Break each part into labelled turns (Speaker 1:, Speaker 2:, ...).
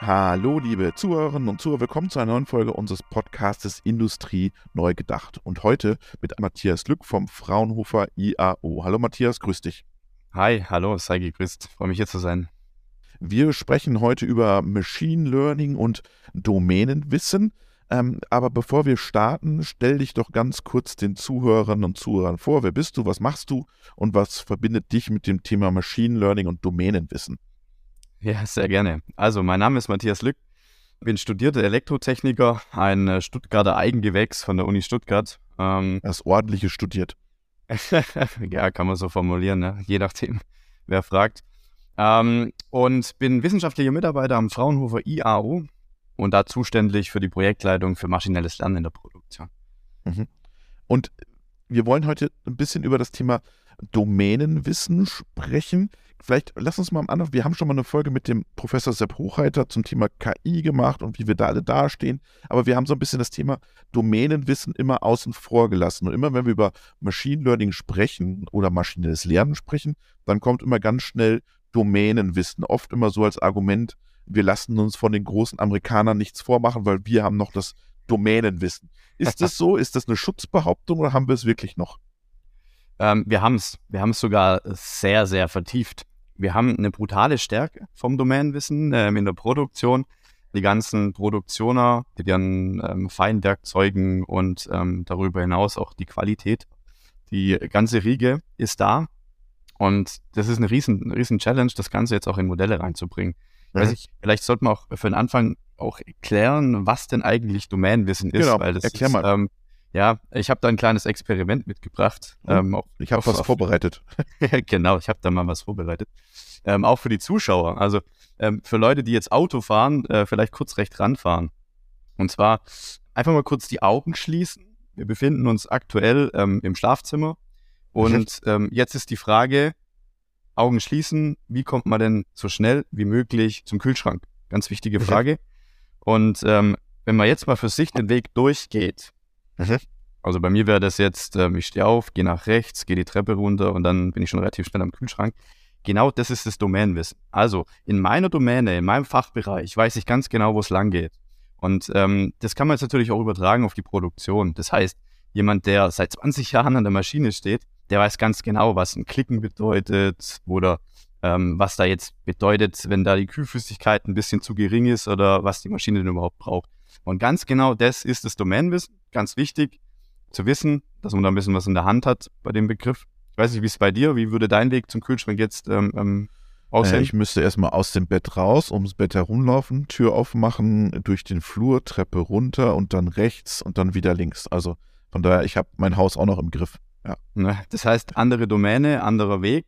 Speaker 1: Hallo, liebe Zuhörerinnen und Zuhörer, willkommen zu einer neuen Folge unseres Podcastes Industrie neu gedacht. Und heute mit Matthias Lück vom Fraunhofer IAO. Hallo Matthias, grüß dich.
Speaker 2: Hi, hallo, sei gegrüßt. Freue mich hier zu sein.
Speaker 1: Wir sprechen heute über Machine Learning und Domänenwissen. Ähm, aber bevor wir starten, stell dich doch ganz kurz den Zuhörerinnen und Zuhörern vor. Wer bist du, was machst du und was verbindet dich mit dem Thema Machine Learning und Domänenwissen?
Speaker 2: Ja, sehr gerne. Also, mein Name ist Matthias Lück, bin studierter Elektrotechniker, ein äh, Stuttgarter Eigengewächs von der Uni Stuttgart.
Speaker 1: Ähm, das ordentliche studiert.
Speaker 2: ja, kann man so formulieren, ne? je nachdem, wer fragt. Ähm, und bin wissenschaftlicher Mitarbeiter am Fraunhofer IAO und da zuständig für die Projektleitung für maschinelles Lernen in der Produktion.
Speaker 1: Mhm. Und wir wollen heute ein bisschen über das Thema Domänenwissen sprechen. Vielleicht lass uns mal am Anfang, wir haben schon mal eine Folge mit dem Professor Sepp Hochreiter zum Thema KI gemacht und wie wir da alle dastehen, aber wir haben so ein bisschen das Thema Domänenwissen immer außen vor gelassen. Und immer wenn wir über Machine Learning sprechen oder maschinelles Lernen sprechen, dann kommt immer ganz schnell Domänenwissen, oft immer so als Argument, wir lassen uns von den großen Amerikanern nichts vormachen, weil wir haben noch das Domänenwissen. Ist das so? Ist das eine Schutzbehauptung oder haben wir es wirklich noch?
Speaker 2: Ähm, wir haben es. Wir haben es sogar sehr, sehr vertieft. Wir haben eine brutale Stärke vom Domänenwissen ähm, in der Produktion. Die ganzen Produktioner, die dann ähm, Feinwerkzeugen und ähm, darüber hinaus auch die Qualität. Die ganze Riege ist da. Und das ist eine riesen, riesen Challenge, das Ganze jetzt auch in Modelle reinzubringen. Mhm. Weiß ich, vielleicht sollte man auch für den Anfang auch erklären, was denn eigentlich Domänenwissen ist.
Speaker 1: Genau, weil das erklär ist, mal. Ähm,
Speaker 2: ja, ich habe da ein kleines Experiment mitgebracht.
Speaker 1: Oh, ähm, auch, ich habe was auf, vorbereitet.
Speaker 2: genau, ich habe da mal was vorbereitet. Ähm, auch für die Zuschauer. Also ähm, für Leute, die jetzt Auto fahren, äh, vielleicht kurz recht ranfahren. Und zwar einfach mal kurz die Augen schließen. Wir befinden uns aktuell ähm, im Schlafzimmer. Und ähm, jetzt ist die Frage, Augen schließen, wie kommt man denn so schnell wie möglich zum Kühlschrank? Ganz wichtige Frage. Und ähm, wenn man jetzt mal für sich den Weg durchgeht, Mhm. Also bei mir wäre das jetzt, ähm, ich stehe auf, gehe nach rechts, gehe die Treppe runter und dann bin ich schon relativ schnell am Kühlschrank. Genau das ist das Domänenwissen. Also in meiner Domäne, in meinem Fachbereich weiß ich ganz genau, wo es lang geht. Und ähm, das kann man jetzt natürlich auch übertragen auf die Produktion. Das heißt, jemand, der seit 20 Jahren an der Maschine steht, der weiß ganz genau, was ein Klicken bedeutet oder ähm, was da jetzt bedeutet, wenn da die Kühlflüssigkeit ein bisschen zu gering ist oder was die Maschine denn überhaupt braucht. Und ganz genau das ist das Domänenwissen. Ganz wichtig zu wissen, dass man da ein bisschen was in der Hand hat bei dem Begriff. Ich weiß nicht, wie es bei dir, wie würde dein Weg zum Kühlschrank jetzt ähm, ähm, aussehen?
Speaker 1: Äh, ich müsste erstmal aus dem Bett raus, ums Bett herumlaufen, Tür aufmachen, durch den Flur, Treppe runter und dann rechts und dann wieder links. Also von daher, ich habe mein Haus auch noch im Griff. Ja.
Speaker 2: Ne, das heißt, andere Domäne, anderer Weg.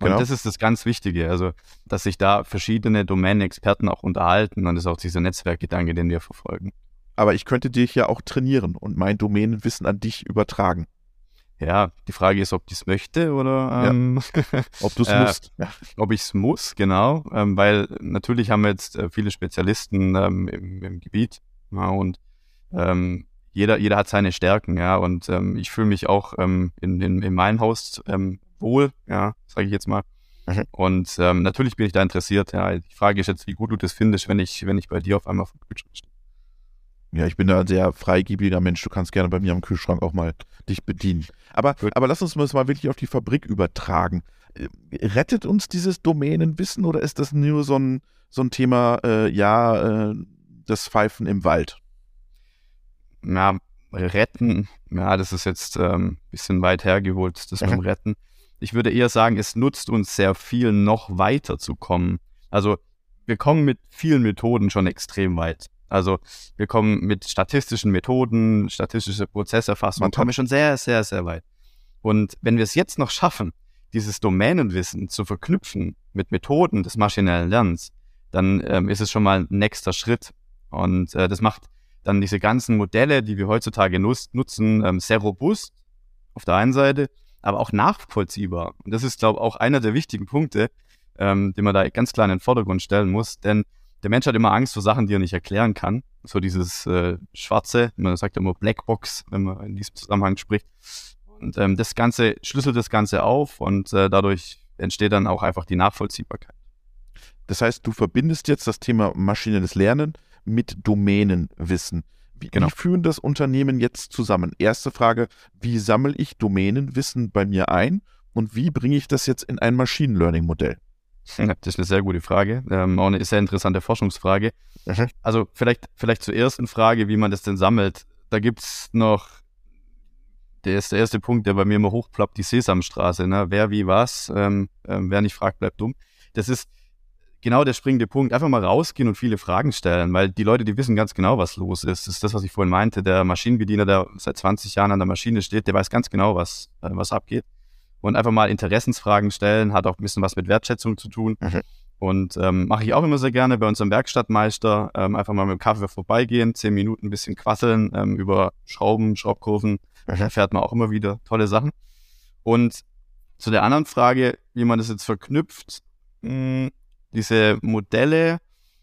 Speaker 2: Und genau. das ist das ganz Wichtige, also dass sich da verschiedene Domänenexperten auch unterhalten und das ist auch dieser Netzwerkgedanke, den wir verfolgen.
Speaker 1: Aber ich könnte dich ja auch trainieren und mein Domänenwissen an dich übertragen.
Speaker 2: Ja, die Frage ist, ob ich es möchte oder ähm,
Speaker 1: ja. ob du es äh, musst.
Speaker 2: Ja. Ob ich es muss, genau. Ähm, weil natürlich haben wir jetzt äh, viele Spezialisten ähm, im, im, Gebiet ja, und ähm, jeder, jeder hat seine Stärken, ja. Und ähm, ich fühle mich auch ähm, in, in, in meinem Haus wohl, ja, sage ich jetzt mal. Mhm. Und ähm, natürlich bin ich da interessiert. Ja. Die Frage ist jetzt, wie gut du das findest, wenn ich, wenn ich bei dir auf einmal vom Kühlschrank stehe.
Speaker 1: Ja, ich bin da ein sehr freigebiger Mensch. Du kannst gerne bei mir am Kühlschrank auch mal dich bedienen. Aber, aber lass uns das mal wirklich auf die Fabrik übertragen. Äh, rettet uns dieses Domänenwissen oder ist das nur so ein, so ein Thema, äh, ja, äh, das Pfeifen im Wald?
Speaker 2: Ja, retten, ja, das ist jetzt ein ähm, bisschen weit hergeholt, das mit dem Retten. Ich würde eher sagen, es nutzt uns sehr viel, noch weiter zu kommen. Also wir kommen mit vielen Methoden schon extrem weit. Also wir kommen mit statistischen Methoden, statistische Prozesserfassung, kommen wir schon sehr, sehr, sehr weit. Und wenn wir es jetzt noch schaffen, dieses Domänenwissen zu verknüpfen mit Methoden des maschinellen Lernens, dann ähm, ist es schon mal ein nächster Schritt. Und äh, das macht dann diese ganzen Modelle, die wir heutzutage nutz nutzen, ähm, sehr robust auf der einen Seite, aber auch nachvollziehbar. Und das ist, glaube ich, auch einer der wichtigen Punkte, ähm, den man da ganz klar in den Vordergrund stellen muss. Denn der Mensch hat immer Angst vor Sachen, die er nicht erklären kann. So dieses äh, Schwarze, man sagt immer Blackbox, wenn man in diesem Zusammenhang spricht. Und ähm, das Ganze schlüsselt das Ganze auf und äh, dadurch entsteht dann auch einfach die Nachvollziehbarkeit.
Speaker 1: Das heißt, du verbindest jetzt das Thema maschinelles Lernen mit Domänenwissen. Wie, genau. wie führen das Unternehmen jetzt zusammen? Erste Frage, wie sammle ich Domänenwissen bei mir ein und wie bringe ich das jetzt in ein Machine Learning Modell?
Speaker 2: Das ist eine sehr gute Frage, ähm, auch eine sehr interessante Forschungsfrage. Mhm. Also vielleicht, vielleicht zur ersten Frage, wie man das denn sammelt. Da gibt es noch, der ist der erste Punkt, der bei mir immer hochploppt, die Sesamstraße. Ne? Wer, wie, was, ähm, ähm, wer nicht fragt, bleibt dumm. Das ist genau der springende Punkt. Einfach mal rausgehen und viele Fragen stellen, weil die Leute, die wissen ganz genau, was los ist. Das ist das, was ich vorhin meinte. Der Maschinenbediener, der seit 20 Jahren an der Maschine steht, der weiß ganz genau, was, äh, was abgeht. Und einfach mal Interessensfragen stellen, hat auch ein bisschen was mit Wertschätzung zu tun. Mhm. Und ähm, mache ich auch immer sehr gerne bei unserem Werkstattmeister. Ähm, einfach mal mit dem Kaffee vorbeigehen, zehn Minuten ein bisschen quasseln ähm, über Schrauben, Schraubkurven. Mhm. Da fährt man auch immer wieder tolle Sachen. Und zu der anderen Frage, wie man das jetzt verknüpft, mh, hm, diese Modelle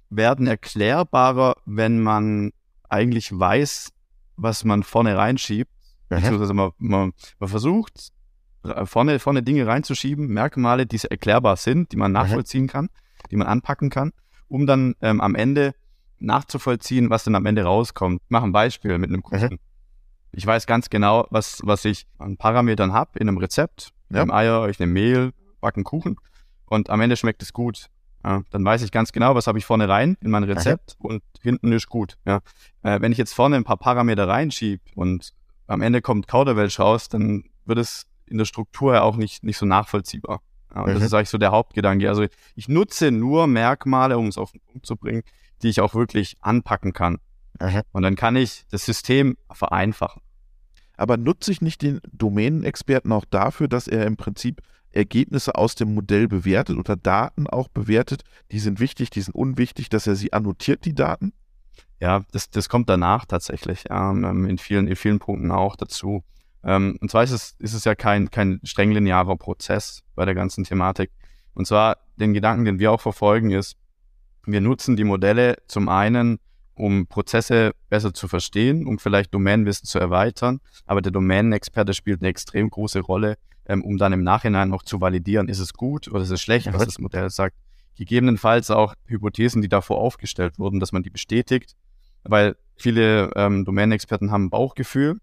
Speaker 2: werden erklärbarer, wenn man eigentlich weiß, was man vorne reinschiebt. Mhm. Beziehungsweise man, man, man versucht, vorne, vorne Dinge reinzuschieben, Merkmale, die erklärbar sind, die man nachvollziehen kann, die man anpacken kann, um dann ähm, am Ende nachzuvollziehen, was dann am Ende rauskommt. Ich mache ein Beispiel mit einem Kuchen. Ich weiß ganz genau, was, was ich an Parametern habe in einem Rezept. Ja. Ich nehme Eier, ich nehme Mehl, backen Kuchen und am Ende schmeckt es gut. Ja, dann weiß ich ganz genau, was habe ich vorne rein in mein Rezept Aha. und hinten ist gut. Ja. Äh, wenn ich jetzt vorne ein paar Parameter reinschiebe und am Ende kommt Kauderwelsch raus, dann wird es in der Struktur ja auch nicht, nicht so nachvollziehbar. Ja, und mhm. das ist eigentlich so der Hauptgedanke. Also ich nutze nur Merkmale, um es auf den Punkt zu bringen, die ich auch wirklich anpacken kann. Mhm. Und dann kann ich das System vereinfachen.
Speaker 1: Aber nutze ich nicht den Domänenexperten auch dafür, dass er im Prinzip Ergebnisse aus dem Modell bewertet oder Daten auch bewertet. Die sind wichtig, die sind unwichtig, dass er sie annotiert, die Daten?
Speaker 2: Ja, das, das kommt danach tatsächlich, ähm, in, vielen, in vielen Punkten auch dazu. Ähm, und zwar ist es, ist es ja kein, kein streng linearer Prozess bei der ganzen Thematik. Und zwar den Gedanken, den wir auch verfolgen, ist, wir nutzen die Modelle zum einen, um Prozesse besser zu verstehen, um vielleicht Domänenwissen zu erweitern. Aber der Domänenexperte spielt eine extrem große Rolle, ähm, um dann im Nachhinein noch zu validieren, ist es gut oder ist es schlecht, was das Modell sagt. Gegebenenfalls auch Hypothesen, die davor aufgestellt wurden, dass man die bestätigt, weil viele ähm, Domänenexperten haben ein Bauchgefühl.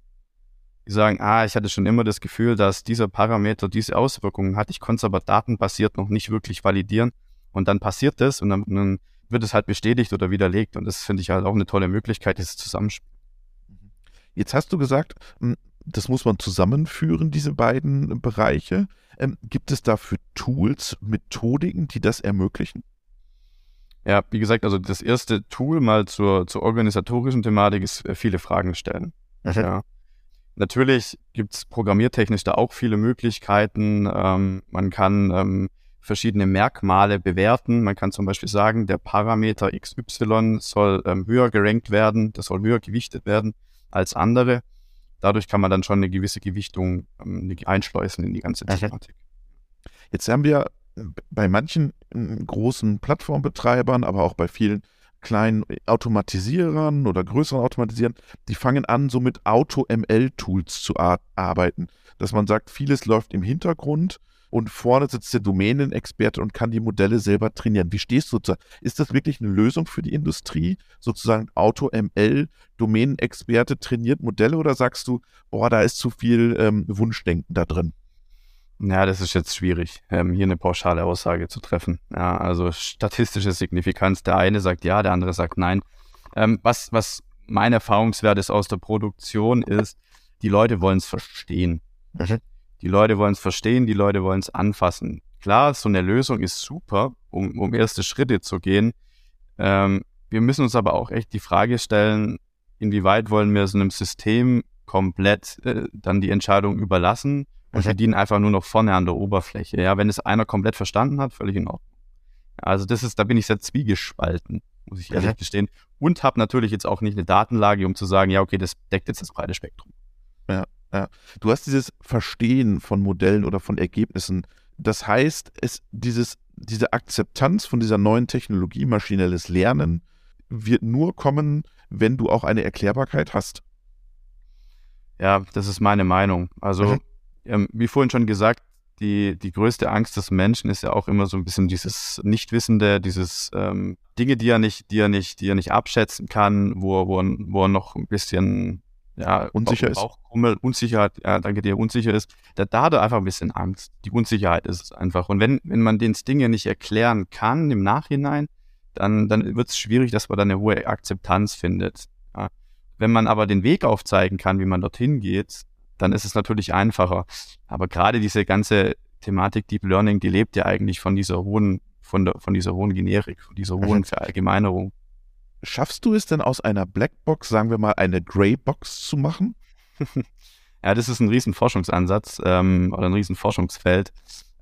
Speaker 2: Die sagen, ah, ich hatte schon immer das Gefühl, dass dieser Parameter diese Auswirkungen hat. Ich konnte es aber datenbasiert noch nicht wirklich validieren. Und dann passiert das und dann, dann wird es halt bestätigt oder widerlegt. Und das finde ich halt auch eine tolle Möglichkeit, dieses Zusammenspiel.
Speaker 1: Jetzt hast du gesagt, hm, das muss man zusammenführen, diese beiden Bereiche. Ähm, gibt es dafür Tools, Methodiken, die das ermöglichen?
Speaker 2: Ja, wie gesagt, also das erste Tool mal zur, zur organisatorischen Thematik ist äh, viele Fragen stellen. Mhm. Ja. Natürlich gibt es programmiertechnisch da auch viele Möglichkeiten. Ähm, man kann ähm, verschiedene Merkmale bewerten. Man kann zum Beispiel sagen, der Parameter XY soll ähm, höher gerankt werden, das soll höher gewichtet werden als andere dadurch kann man dann schon eine gewisse Gewichtung ähm, einschleusen in die ganze Thematik.
Speaker 1: Jetzt haben wir äh, bei manchen äh, großen Plattformbetreibern, aber auch bei vielen kleinen Automatisierern oder größeren Automatisierern, die fangen an, so mit Auto-ML-Tools zu arbeiten. Dass man sagt, vieles läuft im Hintergrund und vorne sitzt der Domänenexperte und kann die Modelle selber trainieren. Wie stehst du dazu? Ist das wirklich eine Lösung für die Industrie? Sozusagen Auto-ML, Domänenexperte trainiert Modelle oder sagst du, boah, da ist zu viel ähm, Wunschdenken da drin?
Speaker 2: Ja, das ist jetzt schwierig, ähm, hier eine pauschale Aussage zu treffen. Ja, also statistische Signifikanz, der eine sagt ja, der andere sagt nein. Ähm, was, was mein Erfahrungswert ist aus der Produktion ist, die Leute wollen es verstehen. Mhm. Die Leute wollen es verstehen, die Leute wollen es anfassen. Klar, so eine Lösung ist super, um, um erste Schritte zu gehen. Ähm, wir müssen uns aber auch echt die Frage stellen, inwieweit wollen wir so einem System komplett äh, dann die Entscheidung überlassen und okay. verdienen einfach nur noch vorne an der Oberfläche. Ja, wenn es einer komplett verstanden hat, völlig in Ordnung. Also das ist, da bin ich sehr zwiegespalten, muss ich ehrlich okay. gestehen. Und habe natürlich jetzt auch nicht eine Datenlage, um zu sagen, ja, okay, das deckt jetzt das breite Spektrum.
Speaker 1: Ja. Ja. Du hast dieses Verstehen von Modellen oder von Ergebnissen. Das heißt, es, dieses, diese Akzeptanz von dieser neuen Technologie, maschinelles Lernen, wird nur kommen, wenn du auch eine Erklärbarkeit hast.
Speaker 2: Ja, das ist meine Meinung. Also, mhm. Ähm, wie vorhin schon gesagt, die, die größte Angst des Menschen ist ja auch immer so ein bisschen dieses Nichtwissende, dieses ähm, Dinge, die er nicht, die er nicht, die er nicht abschätzen kann, wo er, wo er, wo er noch ein bisschen ja,
Speaker 1: unsicher ist.
Speaker 2: Bauchkrummel, Unsicherheit, ja, danke dir, unsicher ist, da, da hat er einfach ein bisschen Angst. Die Unsicherheit ist es einfach. Und wenn, wenn man den Dinge nicht erklären kann im Nachhinein, dann, dann wird es schwierig, dass man da eine hohe Akzeptanz findet. Ja. Wenn man aber den Weg aufzeigen kann, wie man dorthin geht, dann ist es natürlich einfacher. Aber gerade diese ganze Thematik Deep Learning, die lebt ja eigentlich von dieser hohen, von, der, von dieser hohen Generik, von dieser hohen mhm. Verallgemeinerung.
Speaker 1: Schaffst du es denn aus einer Blackbox, sagen wir mal, eine Greybox zu machen?
Speaker 2: ja, das ist ein riesen Forschungsansatz ähm, oder ein riesen Forschungsfeld,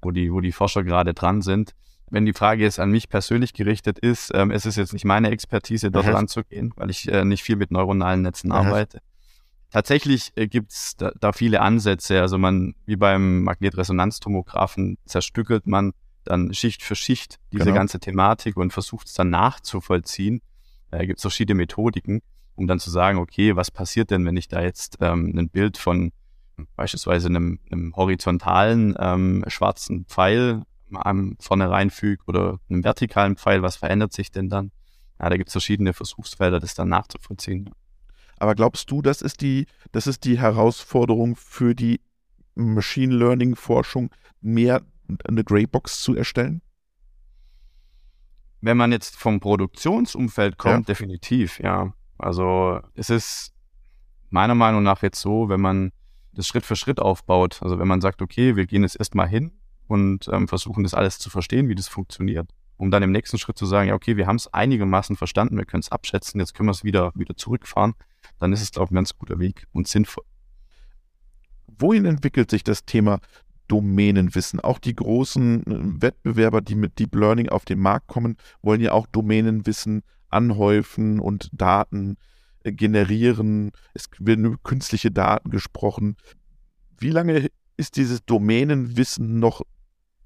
Speaker 2: wo die, wo die Forscher gerade dran sind. Wenn die Frage jetzt an mich persönlich gerichtet ist, ähm, es ist jetzt nicht meine Expertise, dort mhm. ranzugehen, weil ich äh, nicht viel mit neuronalen Netzen mhm. arbeite. Tatsächlich äh, gibt es da, da, viele Ansätze. Also man, wie beim Magnetresonanztomographen, zerstückelt man dann Schicht für Schicht diese genau. ganze Thematik und versucht es dann nachzuvollziehen. Da äh, gibt es verschiedene Methodiken, um dann zu sagen, okay, was passiert denn, wenn ich da jetzt ähm, ein Bild von beispielsweise einem, einem horizontalen ähm, schwarzen Pfeil am vorne reinfüge oder einem vertikalen Pfeil, was verändert sich denn dann? Ja, da gibt es verschiedene Versuchsfelder, das dann nachzuvollziehen.
Speaker 1: Aber glaubst du, das ist die, das ist die Herausforderung für die Machine Learning Forschung, mehr eine Greybox zu erstellen?
Speaker 2: Wenn man jetzt vom Produktionsumfeld kommt, ja. definitiv, ja. Also es ist meiner Meinung nach jetzt so, wenn man das Schritt für Schritt aufbaut, also wenn man sagt, okay, wir gehen jetzt erstmal hin und ähm, versuchen das alles zu verstehen, wie das funktioniert, um dann im nächsten Schritt zu sagen, ja, okay, wir haben es einigermaßen verstanden, wir können es abschätzen, jetzt können wir es wieder, wieder zurückfahren, dann ist es, glaube ich, ein ganz guter Weg und sinnvoll.
Speaker 1: Wohin entwickelt sich das Thema Domänenwissen. Auch die großen äh, Wettbewerber, die mit Deep Learning auf den Markt kommen, wollen ja auch Domänenwissen anhäufen und Daten äh, generieren. Es werden über künstliche Daten gesprochen. Wie lange ist dieses Domänenwissen noch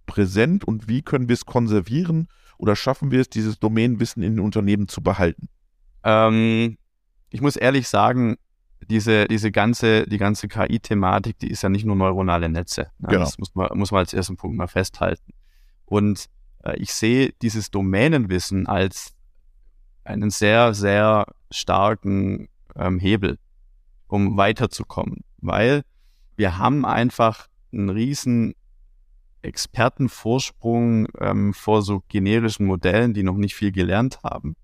Speaker 1: präsent und wie können wir es konservieren oder schaffen wir es, dieses Domänenwissen in den Unternehmen zu behalten?
Speaker 2: Ähm, ich muss ehrlich sagen, diese, diese ganze, die ganze KI-Thematik, die ist ja nicht nur neuronale Netze. Ne? Genau. Das muss man, muss man als ersten Punkt mal festhalten. Und äh, ich sehe dieses Domänenwissen als einen sehr, sehr starken ähm, Hebel, um weiterzukommen. Weil wir haben einfach einen riesen Expertenvorsprung ähm, vor so generischen Modellen, die noch nicht viel gelernt haben.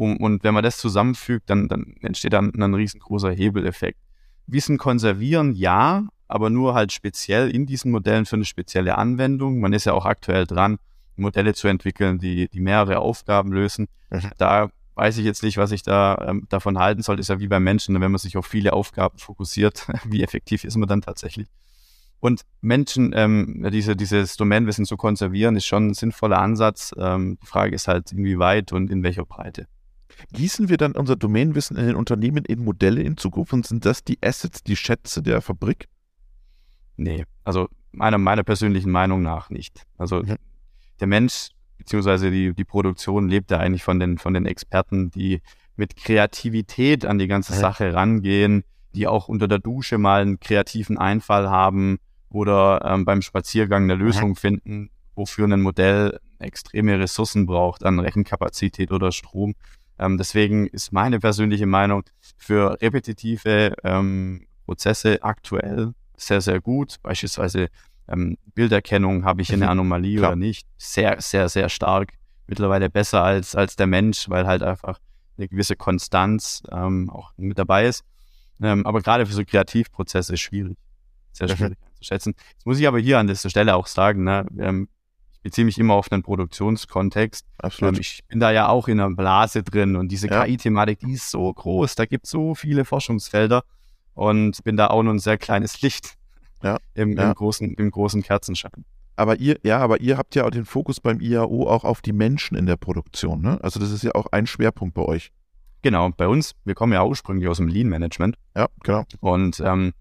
Speaker 2: Um, und wenn man das zusammenfügt, dann, dann entsteht dann ein riesengroßer Hebeleffekt. Wissen konservieren, ja, aber nur halt speziell in diesen Modellen für eine spezielle Anwendung. Man ist ja auch aktuell dran, Modelle zu entwickeln, die, die mehrere Aufgaben lösen. Mhm. Da weiß ich jetzt nicht, was ich da ähm, davon halten soll. Ist ja wie beim Menschen, wenn man sich auf viele Aufgaben fokussiert, wie effektiv ist man dann tatsächlich? Und Menschen, ähm, diese, dieses Domänenwissen zu konservieren, ist schon ein sinnvoller Ansatz. Ähm, die Frage ist halt, inwieweit und in welcher Breite.
Speaker 1: Gießen wir dann unser Domänenwissen in den Unternehmen in Modelle in Zukunft und sind das die Assets, die Schätze der Fabrik?
Speaker 2: Nee, also meiner, meiner persönlichen Meinung nach nicht. Also mhm. der Mensch beziehungsweise die, die Produktion lebt ja eigentlich von den, von den Experten, die mit Kreativität an die ganze. Sache rangehen, die auch unter der Dusche mal einen kreativen Einfall haben oder ähm, beim Spaziergang eine Lösung finden, wofür ein Modell extreme Ressourcen braucht an Rechenkapazität oder Strom. Ähm, deswegen ist meine persönliche Meinung für repetitive ähm, Prozesse aktuell sehr, sehr gut. Beispielsweise ähm, Bilderkennung, habe ich eine mhm. Anomalie oder nicht? Sehr, sehr, sehr stark. Mittlerweile besser als, als der Mensch, weil halt einfach eine gewisse Konstanz ähm, auch mit dabei ist. Ähm, aber gerade für so Kreativprozesse ist schwierig. Sehr schwierig einzuschätzen. Jetzt muss ich aber hier an dieser Stelle auch sagen, ne, ähm, beziehe mich immer auf den Produktionskontext.
Speaker 1: Absolut.
Speaker 2: Ähm, ich bin da ja auch in einer Blase drin und diese ja. KI-Thematik, die ist so groß, da gibt es so viele Forschungsfelder und bin da auch nur ein sehr kleines Licht ja. Im, ja. Im, großen, im großen Kerzenschein.
Speaker 1: Aber ihr, ja, aber ihr habt ja auch den Fokus beim IAO auch auf die Menschen in der Produktion, ne? Also das ist ja auch ein Schwerpunkt bei euch.
Speaker 2: Genau, bei uns, wir kommen ja ursprünglich aus dem Lean-Management.
Speaker 1: Ja, genau.
Speaker 2: Und ähm,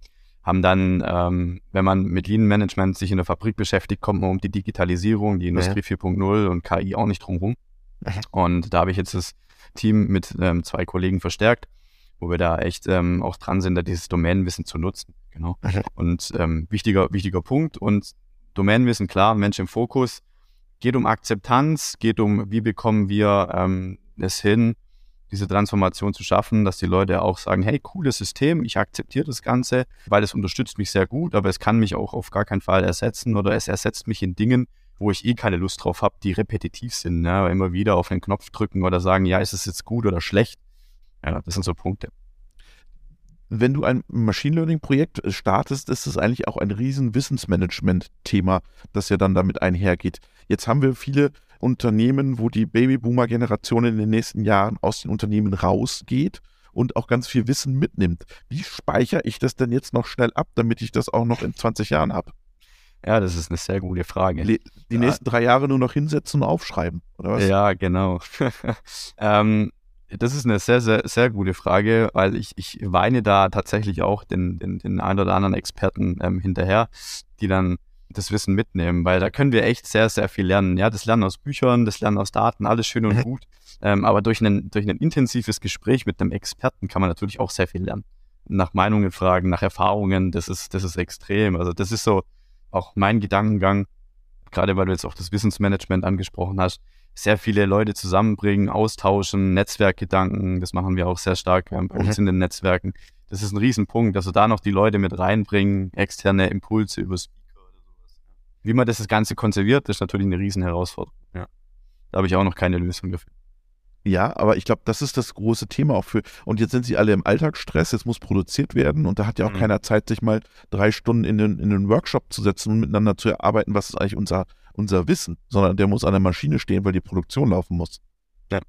Speaker 2: haben dann, ähm, wenn man mit Lean Management sich in der Fabrik beschäftigt, kommt man um die Digitalisierung, die Industrie ja. 4.0 und KI auch nicht drumherum. Und da habe ich jetzt das Team mit ähm, zwei Kollegen verstärkt, wo wir da echt ähm, auch dran sind, da dieses Domänenwissen zu nutzen. Genau. Und ähm, wichtiger, wichtiger Punkt. Und Domänenwissen, klar, Mensch im Fokus. Geht um Akzeptanz, geht um, wie bekommen wir ähm, es hin, diese Transformation zu schaffen, dass die Leute auch sagen, hey, cooles System, ich akzeptiere das Ganze, weil es unterstützt mich sehr gut, aber es kann mich auch auf gar keinen Fall ersetzen oder es ersetzt mich in Dingen, wo ich eh keine Lust drauf habe, die repetitiv sind. Ne? Immer wieder auf den Knopf drücken oder sagen, ja, ist es jetzt gut oder schlecht? Ja, das sind so Punkte.
Speaker 1: Wenn du ein Machine Learning-Projekt startest, ist es eigentlich auch ein riesen Wissensmanagement-Thema, das ja dann damit einhergeht. Jetzt haben wir viele Unternehmen, wo die Babyboomer-Generation in den nächsten Jahren aus den Unternehmen rausgeht und auch ganz viel Wissen mitnimmt. Wie speichere ich das denn jetzt noch schnell ab, damit ich das auch noch in 20 Jahren habe?
Speaker 2: Ja, das ist eine sehr gute Frage.
Speaker 1: Die ja. nächsten drei Jahre nur noch hinsetzen und aufschreiben, oder was?
Speaker 2: Ja, genau. ähm, das ist eine sehr, sehr, sehr gute Frage, weil ich, ich weine da tatsächlich auch den, den, den einen oder anderen Experten ähm, hinterher, die dann das Wissen mitnehmen, weil da können wir echt sehr, sehr viel lernen. Ja, das Lernen aus Büchern, das Lernen aus Daten, alles schön und gut. Ähm, aber durch ein, durch ein intensives Gespräch mit einem Experten kann man natürlich auch sehr viel lernen. Nach Meinungen fragen, nach Erfahrungen, das ist, das ist extrem. Also das ist so auch mein Gedankengang, gerade weil du jetzt auch das Wissensmanagement angesprochen hast sehr viele Leute zusammenbringen, austauschen, Netzwerkgedanken, das machen wir auch sehr stark bei uns mhm. in den Netzwerken. Das ist ein Riesenpunkt, also da noch die Leute mit reinbringen, externe Impulse über Speaker oder sowas. Wie man das Ganze konserviert, ist natürlich eine Riesenherausforderung. Ja. Da habe ich auch noch keine Lösung dafür.
Speaker 1: Ja, aber ich glaube, das ist das große Thema auch für. Und jetzt sind sie alle im Alltagsstress, jetzt muss produziert werden und da hat ja auch mhm. keiner Zeit, sich mal drei Stunden in den, in den Workshop zu setzen und miteinander zu erarbeiten, was ist eigentlich unser unser Wissen, sondern der muss an der Maschine stehen, weil die Produktion laufen muss. Ja.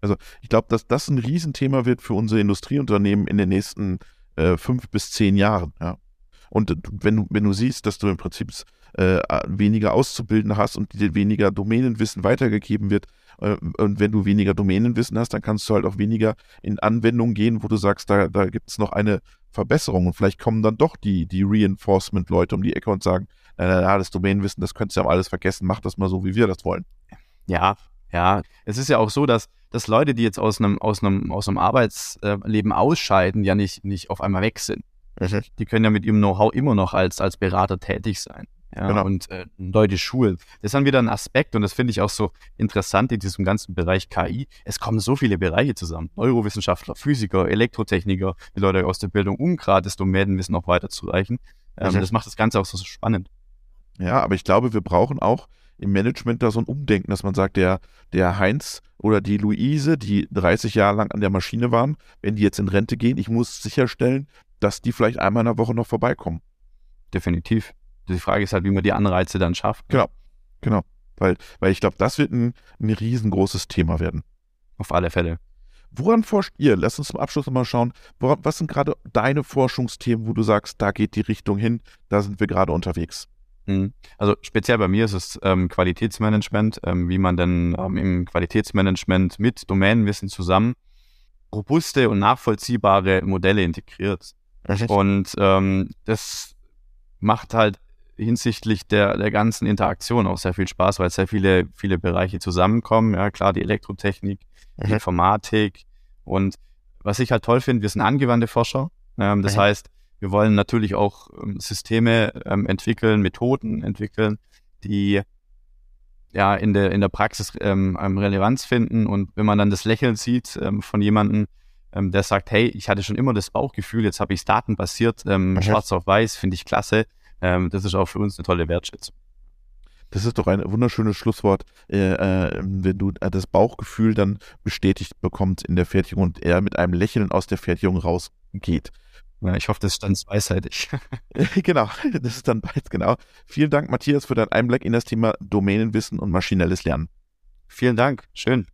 Speaker 1: Also ich glaube, dass das ein Riesenthema wird für unsere Industrieunternehmen in den nächsten äh, fünf bis zehn Jahren. Ja. Und wenn du, wenn du siehst, dass du im Prinzip äh, weniger Auszubildende hast und dir weniger Domänenwissen weitergegeben wird, äh, und wenn du weniger Domänenwissen hast, dann kannst du halt auch weniger in Anwendungen gehen, wo du sagst, da, da gibt es noch eine Verbesserung. Und vielleicht kommen dann doch die, die Reinforcement-Leute um die Ecke und sagen, na, das Domänenwissen, das könntest du ja alles vergessen, mach das mal so, wie wir das wollen.
Speaker 2: Ja, ja. Es ist ja auch so, dass, dass Leute, die jetzt aus einem, aus einem, aus einem Arbeitsleben ausscheiden, ja nicht, nicht auf einmal weg sind. Mhm. Die können ja mit ihrem Know-how immer noch als, als Berater tätig sein. Ja, genau. und äh, Leute schulen. Das ist dann wieder ein Aspekt und das finde ich auch so interessant in diesem ganzen Bereich KI. Es kommen so viele Bereiche zusammen. Neurowissenschaftler, Physiker, Elektrotechniker, die Leute aus der Bildung, um gerade das Domänenwissen auch weiterzureichen. Ähm, mhm. Das macht das Ganze auch so, so spannend.
Speaker 1: Ja, aber ich glaube, wir brauchen auch im Management da so ein Umdenken, dass man sagt, der, der Heinz oder die Luise, die 30 Jahre lang an der Maschine waren, wenn die jetzt in Rente gehen, ich muss sicherstellen, dass die vielleicht einmal in der Woche noch vorbeikommen.
Speaker 2: Definitiv. Die Frage ist halt, wie man die Anreize dann schafft.
Speaker 1: Genau, genau. Weil, weil ich glaube, das wird ein, ein riesengroßes Thema werden.
Speaker 2: Auf alle Fälle.
Speaker 1: Woran forscht ihr? Lass uns zum Abschluss mal schauen. Woran, was sind gerade deine Forschungsthemen, wo du sagst, da geht die Richtung hin, da sind wir gerade unterwegs?
Speaker 2: Mhm. Also speziell bei mir ist es ähm, Qualitätsmanagement, ähm, wie man denn ähm, im Qualitätsmanagement mit Domänenwissen zusammen robuste und nachvollziehbare Modelle integriert. Und ähm, das macht halt hinsichtlich der, der ganzen Interaktion auch sehr viel Spaß, weil sehr viele, viele Bereiche zusammenkommen. Ja, klar, die Elektrotechnik, die Informatik und was ich halt toll finde, wir sind angewandte Forscher. Ähm, das heißt, wir wollen natürlich auch ähm, Systeme ähm, entwickeln, Methoden entwickeln, die ja in der, in der Praxis ähm, Relevanz finden. Und wenn man dann das Lächeln sieht ähm, von jemandem, ähm, der sagt, hey, ich hatte schon immer das Bauchgefühl, jetzt habe ich es datenbasiert, ähm, mhm. schwarz auf weiß, finde ich klasse. Ähm, das ist auch für uns eine tolle Wertschätzung.
Speaker 1: Das ist doch ein wunderschönes Schlusswort, äh, äh, wenn du äh, das Bauchgefühl dann bestätigt bekommst in der Fertigung und er mit einem Lächeln aus der Fertigung rausgeht.
Speaker 2: Ja, ich hoffe, das ist dann zweiseitig.
Speaker 1: genau, das ist dann beides, genau. Vielen Dank, Matthias, für deinen Einblick in das Thema Domänenwissen und maschinelles Lernen.
Speaker 2: Vielen Dank, schön.